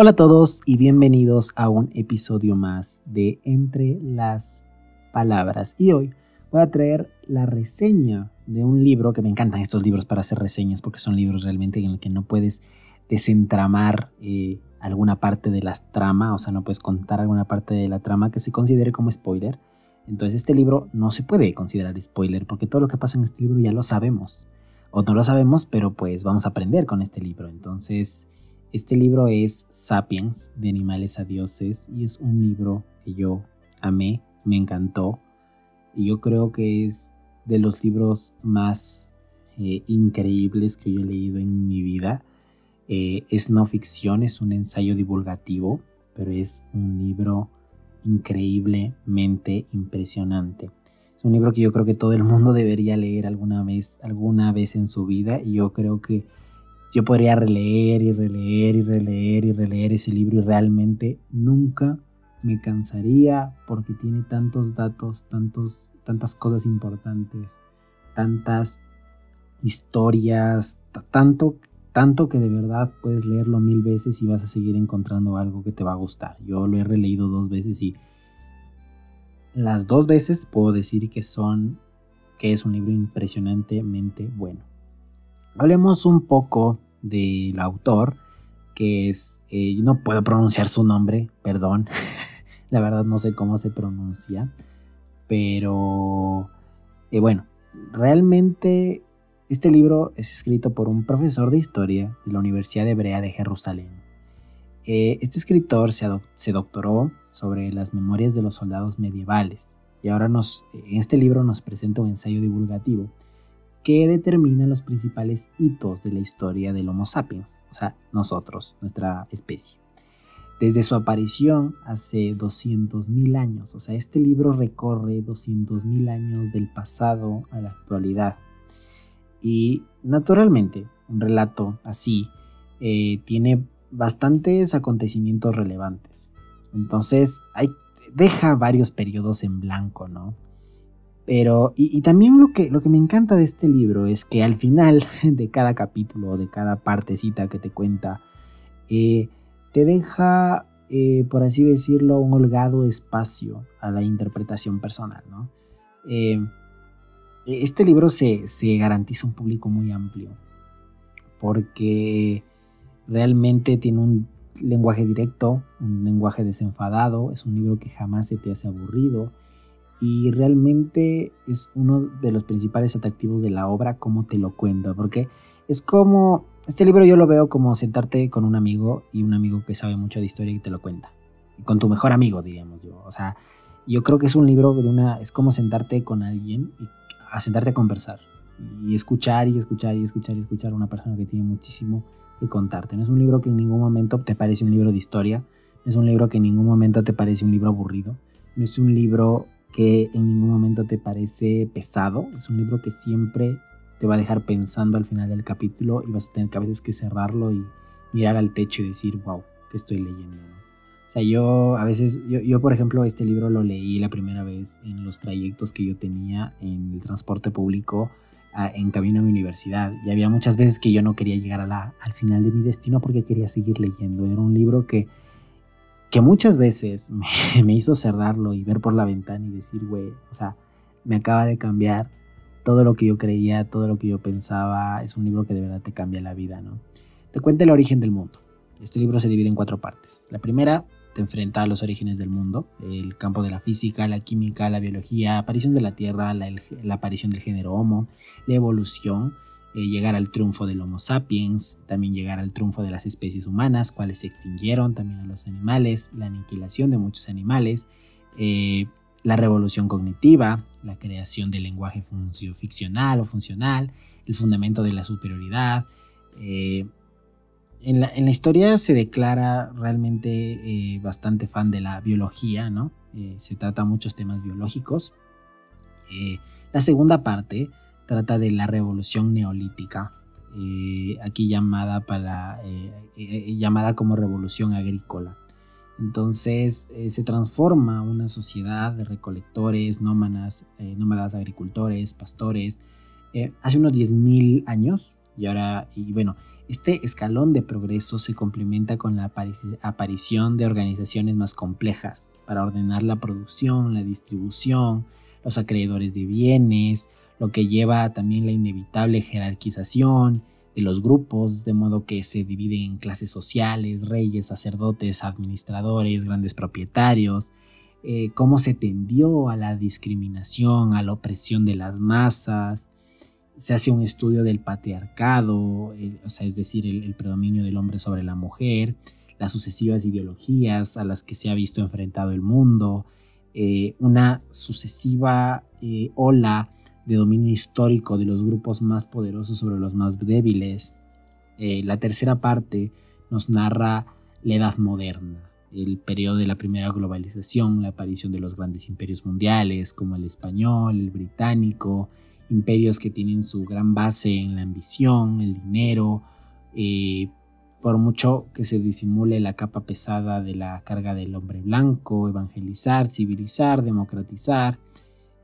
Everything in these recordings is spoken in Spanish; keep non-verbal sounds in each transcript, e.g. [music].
Hola a todos y bienvenidos a un episodio más de Entre las Palabras. Y hoy voy a traer la reseña de un libro que me encantan estos libros para hacer reseñas porque son libros realmente en los que no puedes desentramar eh, alguna parte de la trama, o sea, no puedes contar alguna parte de la trama que se considere como spoiler. Entonces este libro no se puede considerar spoiler porque todo lo que pasa en este libro ya lo sabemos. O no lo sabemos, pero pues vamos a aprender con este libro. Entonces este libro es Sapiens, de animales a dioses, y es un libro que yo amé, me encantó, y yo creo que es de los libros más eh, increíbles que yo he leído en mi vida. Eh, es no ficción, es un ensayo divulgativo, pero es un libro increíblemente impresionante. Es un libro que yo creo que todo el mundo [laughs] debería leer alguna vez, alguna vez en su vida, y yo creo que yo podría releer y releer y releer y releer ese libro y realmente nunca me cansaría porque tiene tantos datos, tantos, tantas cosas importantes, tantas historias, tanto, tanto que de verdad puedes leerlo mil veces y vas a seguir encontrando algo que te va a gustar. Yo lo he releído dos veces y las dos veces puedo decir que son que es un libro impresionantemente bueno. Hablemos un poco del autor, que es, eh, no puedo pronunciar su nombre, perdón, [laughs] la verdad no sé cómo se pronuncia, pero eh, bueno, realmente este libro es escrito por un profesor de historia de la Universidad Hebrea de Jerusalén. Eh, este escritor se, doctoró sobre las memorias de los soldados medievales y ahora en este libro nos presenta un ensayo divulgativo que determina los principales hitos de la historia del Homo sapiens, o sea, nosotros, nuestra especie. Desde su aparición hace 200.000 años, o sea, este libro recorre 200.000 años del pasado a la actualidad. Y naturalmente, un relato así eh, tiene bastantes acontecimientos relevantes. Entonces, deja varios periodos en blanco, ¿no? Pero, y, también lo que, lo que me encanta de este libro es que al final [laughs] de cada capítulo, de cada partecita que te cuenta, eh, te deja, eh, por así decirlo, un holgado espacio a la interpretación personal. Eh, este libro se, se garantiza un público muy amplio, porque realmente tiene un lenguaje directo, un lenguaje desenfadado, es un libro que jamás se te hace aburrido, y realmente es uno de los principales atractivos de la obra como te lo cuento, porque es como, este libro yo lo veo como sentarte con un amigo y un amigo que sabe mucho de historia y te lo cuenta, y con tu mejor amigo, diríamos yo, o sea, yo creo que es un libro de una, es como sentarte con alguien y sentarte a conversar y escuchar y escuchar y escuchar y escuchar a una persona que tiene muchísimo que contarte. No es un libro que en ningún momento te parece un libro de historia, no es un libro que en ningún momento te parece un libro aburrido, no es un libro que en ningún momento te parece pesado. Es un libro que siempre te va a dejar pensando al final del capítulo y vas a tener que a veces que cerrarlo y mirar al techo y decir, wow, ¿qué estoy leyendo? O sea, yo a veces, yo, yo, por ejemplo este libro lo leí la primera vez en los trayectos que yo tenía en el transporte público en camino a mi universidad. Y había muchas veces que yo no quería llegar a la, al final de mi destino porque quería seguir leyendo. Era un libro que que muchas veces [laughs] me, hizo cerrarlo y ver por la ventana y decir, güey, o sea, me acaba de cambiar todo lo que yo creía, todo lo que yo pensaba. Es un libro que de verdad te cambia la vida, ¿no? Te cuenta el origen del mundo. Este libro se divide en cuatro partes. La primera te enfrenta a los orígenes del mundo, el campo de la física, la química, la biología, aparición de la Tierra, la, la aparición del género Homo, la evolución, eh, llegar al triunfo del Homo sapiens, también llegar al triunfo de las especies humanas, cuales se extinguieron, también a los animales, la aniquilación de muchos animales, eh, la revolución cognitiva, la creación del lenguaje ficcional o funcional, el fundamento de la superioridad. Eh, en, la, historia se declara realmente bastante fan de la biología, ¿no? se trata muchos temas biológicos. la segunda parte trata de la revolución neolítica, eh, aquí llamada, para, eh, eh, llamada como revolución agrícola. Entonces se transforma una sociedad de recolectores, nómadas, nómadas agricultores, pastores. hace unos 10.000 años Y ahora, y bueno, este escalón de progreso se complementa con la aparición de organizaciones más complejas para ordenar la producción, la distribución, los acreedores de bienes, lo que lleva también la inevitable jerarquización de los grupos, de modo que se dividen en clases sociales, reyes, sacerdotes, administradores, grandes propietarios, eh, cómo se tendió a la discriminación, a la opresión de las masas, se hace un estudio del patriarcado, sea, es decir, el, predominio del hombre sobre la mujer, las sucesivas ideologías a las que se ha visto enfrentado el mundo, eh, una sucesiva eh, ola de dominio histórico de los grupos más poderosos sobre los más débiles. Eh, la tercera parte nos narra la Edad Moderna, el periodo de la primera globalización, la aparición de los grandes imperios mundiales como el español, el británico, imperios que tienen su gran base en la ambición, el dinero, eh, por mucho que se disimule la capa pesada de la carga del hombre blanco, evangelizar, civilizar, democratizar,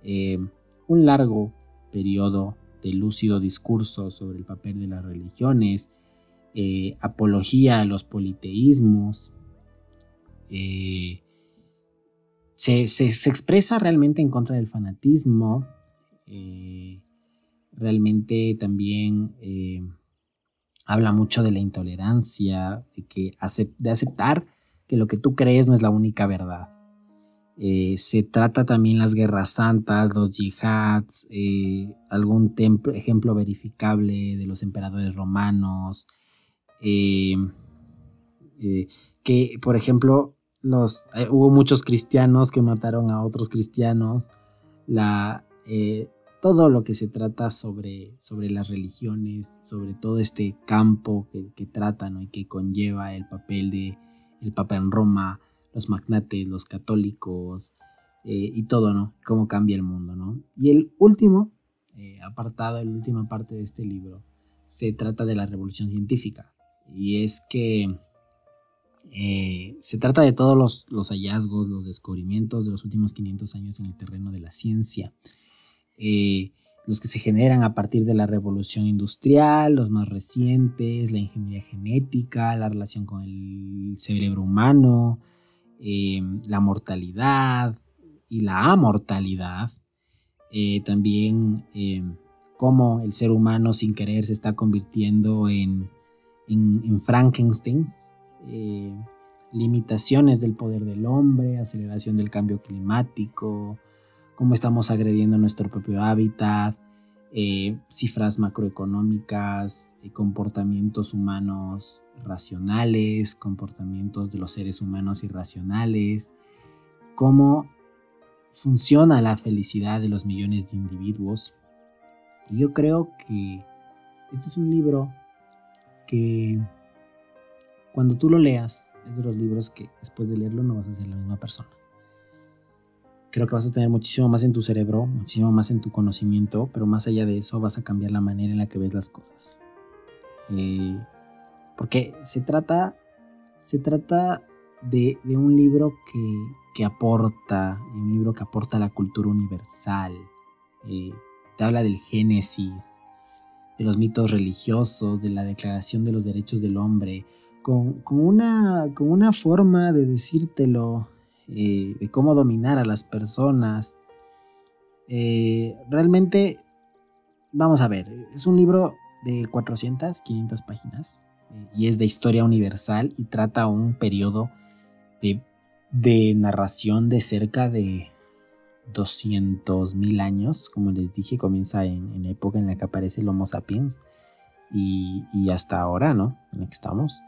eh, un largo periodo de lúcido discurso sobre el papel de las religiones, eh, apología a los politeísmos, se, se, expresa realmente en contra del fanatismo, eh, realmente también eh, habla mucho de la intolerancia, de, que de aceptar que lo que tú crees no es la única verdad. Eh, se trata también las guerras santas, los yihads, algún ejemplo verificable de los emperadores romanos, que por ejemplo los, hubo muchos cristianos que mataron a otros cristianos, la, todo lo que se trata sobre, sobre las religiones, sobre todo este campo que, que trata y que conlleva el papel de el Papa en Roma, los magnates, los católicos eh, y todo, ¿no? Cómo cambia el mundo, ¿no? Y el último eh, apartado, la última parte de este libro, se trata de la revolución científica. Y es que eh, se trata de todos los, hallazgos, los descubrimientos de los últimos 500 años en el terreno de la ciencia. Los que se generan a partir de la revolución industrial, los más recientes, la ingeniería genética, la relación con el cerebro humano, eh, la mortalidad y la amortalidad, eh, también cómo el ser humano sin querer se está convirtiendo en, en Frankenstein, limitaciones del poder del hombre, aceleración del cambio climático, cómo estamos agrediendo nuestro propio hábitat, eh, cifras macroeconómicas, eh, comportamientos humanos racionales, comportamientos de los seres humanos irracionales, cómo funciona la felicidad de los millones de individuos. Y yo creo que este es un libro que cuando tú lo leas, es de los libros que después de leerlo no vas a ser la misma persona creo que vas a tener muchísimo más en tu cerebro, muchísimo más en tu conocimiento, pero más allá de eso vas a cambiar la manera en la que ves las cosas. Eh, porque se trata, se trata de, un libro que, aporta, un libro que aporta la cultura universal. Eh, te habla del Génesis, de los mitos religiosos, de la Declaración de los Derechos del Hombre, con, una, con una forma de decírtelo de cómo dominar a las personas. Eh, realmente, vamos a ver, es un libro de 400, 500 páginas eh, y es de historia universal y trata un periodo de, narración de cerca de 200 mil años, como les dije, comienza en, la época en la que aparece el Homo sapiens y, y hasta ahora, ¿no? En la que estamos.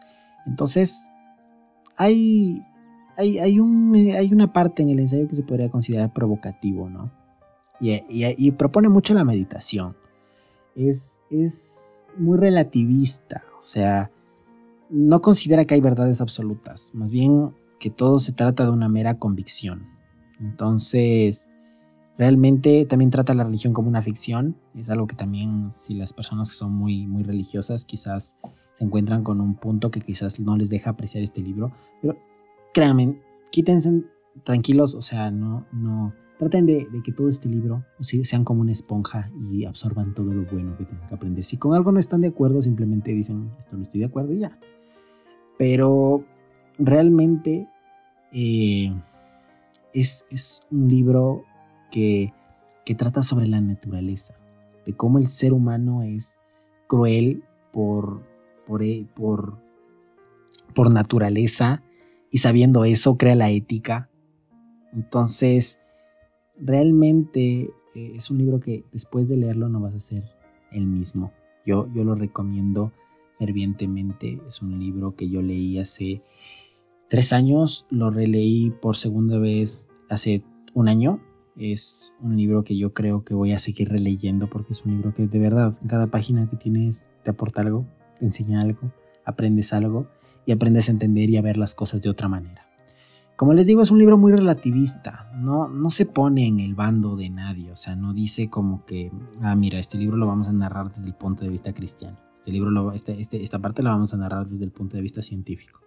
Entonces, hay, hay, un, hay una parte en el ensayo que se podría considerar provocativo, ¿no? Y, propone mucho la meditación. Es, es muy relativista, o sea, no considera que hay verdades absolutas, más bien que todo se trata de una mera convicción. Entonces, realmente también trata la religión como una ficción, es algo que también si las personas que son muy, muy religiosas quizás se encuentran con un punto que quizás no les deja apreciar este libro, pero créanme, quítense tranquilos, o sea, no, no, traten de, que todo este libro sean como una esponja y absorban todo lo bueno que tengan que aprender. Si con algo no están de acuerdo, simplemente dicen, esto no estoy de acuerdo y ya. Pero realmente eh, es, un libro que, que trata sobre la naturaleza, de cómo el ser humano es cruel por, por, eh, por, por naturaleza y sabiendo eso crea la ética. Entonces, realmente eh, es un libro que después de leerlo no vas a ser el mismo. Yo, yo lo recomiendo fervientemente. Es un libro que yo leí hace tres años, lo releí por segunda vez hace un año. Es un libro que yo creo que voy a seguir releyendo porque es un libro que de verdad, cada página que tienes te aporta algo, te enseña algo, aprendes algo y aprendes a entender y a ver las cosas de otra manera. Como les digo, es un libro muy relativista, no, no se pone en el bando de nadie, o sea, no dice como que, ah, mira, este libro lo vamos a narrar desde el punto de vista cristiano, este libro, lo, este, este, esta parte la vamos a narrar desde el punto de vista científico.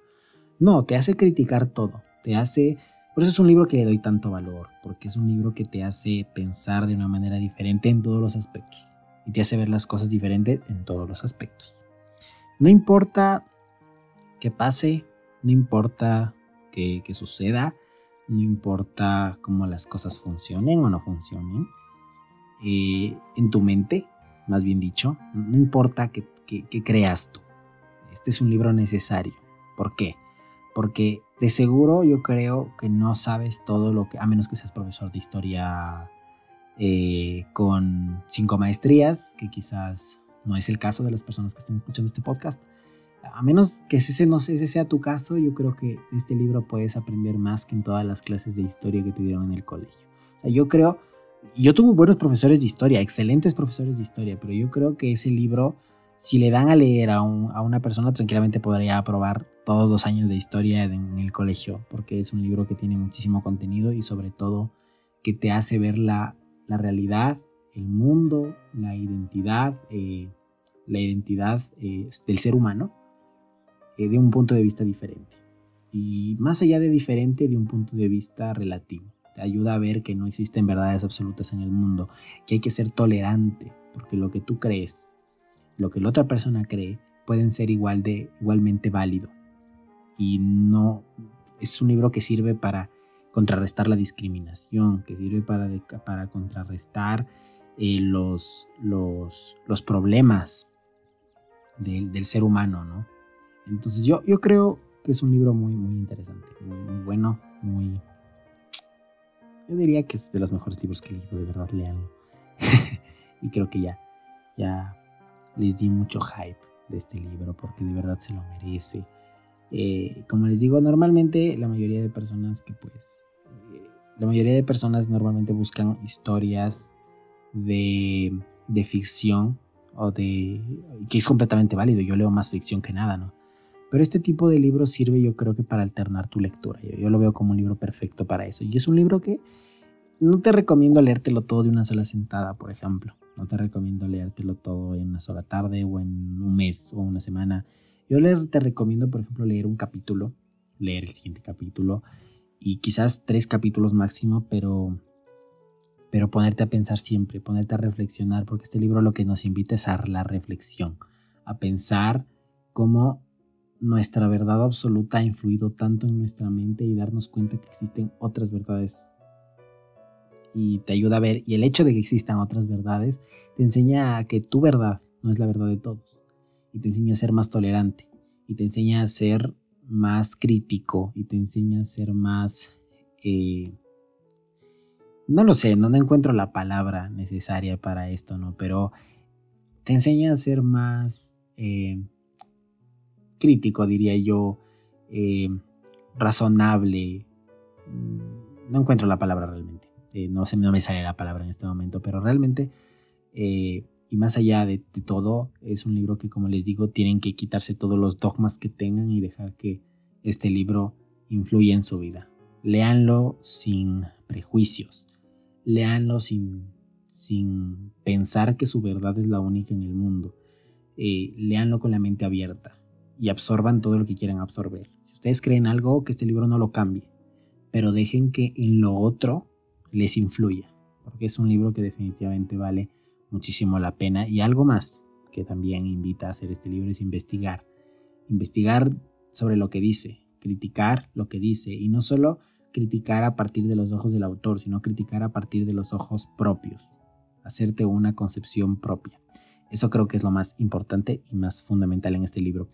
No, te hace criticar todo, te hace... Por eso es un libro que le doy tanto valor, porque es un libro que te hace pensar de una manera diferente en todos los aspectos y te hace ver las cosas diferentes en todos los aspectos. No importa qué pase, no importa que, suceda, no importa cómo las cosas funcionen o no funcionen, eh, en tu mente, más bien dicho, no importa que, creas tú. Este es un libro necesario. ¿Por qué? Porque de seguro yo creo que no sabes todo lo que, a menos que seas profesor de historia eh, con cinco maestrías, que quizás no es el caso de las personas que estén escuchando este podcast, a menos que ese, no, ese sea tu caso, yo creo que este libro puedes aprender más que en todas las clases de historia que tuvieron en el colegio. Yo creo, yo tuve buenos profesores de historia, excelentes profesores de historia, pero yo creo que ese libro, si le dan a leer a, a una persona, tranquilamente podría aprobar todos los años de historia en el colegio, porque es un libro que tiene muchísimo contenido y sobre todo que te hace ver la, la realidad, el mundo, la identidad, eh, la identidad eh, del ser humano eh, de un punto de vista diferente. Y más allá de diferente, de un punto de vista relativo. Te ayuda a ver que no existen verdades absolutas en el mundo, que hay que ser tolerante, porque lo que tú crees, lo que la otra persona cree, pueden ser igual de, igualmente válido. Y no es un libro que sirve para contrarrestar la discriminación, que sirve para, para contrarrestar eh, los, los, los, problemas del, del ser humano, ¿no? Entonces yo, yo creo que es un libro muy, muy interesante, muy, bueno, muy... Yo diría que es de los mejores libros que he leído, de verdad, leanlo. [laughs] y creo que ya, ya les di mucho hype de este libro porque de verdad se lo merece. Eh, como les digo, normalmente la mayoría de personas que pues... Eh, la mayoría de personas normalmente buscan historias de, de ficción o de... que es completamente válido. Yo leo más ficción que nada, ¿no? Pero este tipo de libro sirve yo creo que para alternar tu lectura. Yo, lo veo como un libro perfecto para eso. Y es un libro que no te recomiendo leértelo todo de una sola sentada, por ejemplo. No te recomiendo leértelo todo en una sola tarde o en un mes o una semana. Yo te recomiendo, por ejemplo, leer un capítulo, leer el siguiente capítulo y quizás tres capítulos máximo, pero, pero ponerte a pensar siempre, ponerte a reflexionar, porque este libro lo que nos invita es a la reflexión, a pensar cómo nuestra verdad absoluta ha influido tanto en nuestra mente y darnos cuenta que existen otras verdades. Y te ayuda a ver, y el hecho de que existan otras verdades te enseña a que tu verdad no es la verdad de todos. Y te enseña a ser más tolerante. Y te enseña a ser más crítico. Y te enseña a ser más... Eh, no lo sé, no encuentro la palabra necesaria para esto, ¿no? Pero te enseña a ser más... Eh, crítico, diría yo, eh, razonable. Mm, no encuentro la palabra realmente. Eh, no, se, no me sale la palabra en este momento, pero realmente, eh, y más allá de, todo, es un libro que, como les digo, tienen que quitarse todos los dogmas que tengan y dejar que este libro influya en su vida. Leanlo sin prejuicios. Leanlo sin, sin pensar que su verdad es la única en el mundo. leanlo con la mente abierta y absorban todo lo que quieran absorber. Si ustedes creen algo, que este libro no lo cambie, pero dejen que en lo otro les influya, porque es un libro que definitivamente vale muchísimo la pena. Y algo más que también invita a hacer este libro es investigar. Investigar sobre lo que dice, criticar lo que dice y no solo criticar a partir de los ojos del autor, sino criticar a partir de los ojos propios, hacerte una concepción propia. Eso creo que es lo más importante y más fundamental en este libro.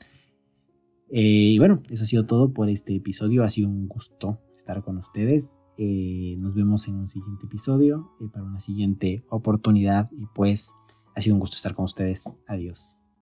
Eh, y bueno, eso ha sido todo por este episodio. Ha sido un gusto estar con ustedes. Eh, nos vemos en un siguiente episodio eh, para una siguiente oportunidad. Y pues ha sido un gusto estar con ustedes. Adiós.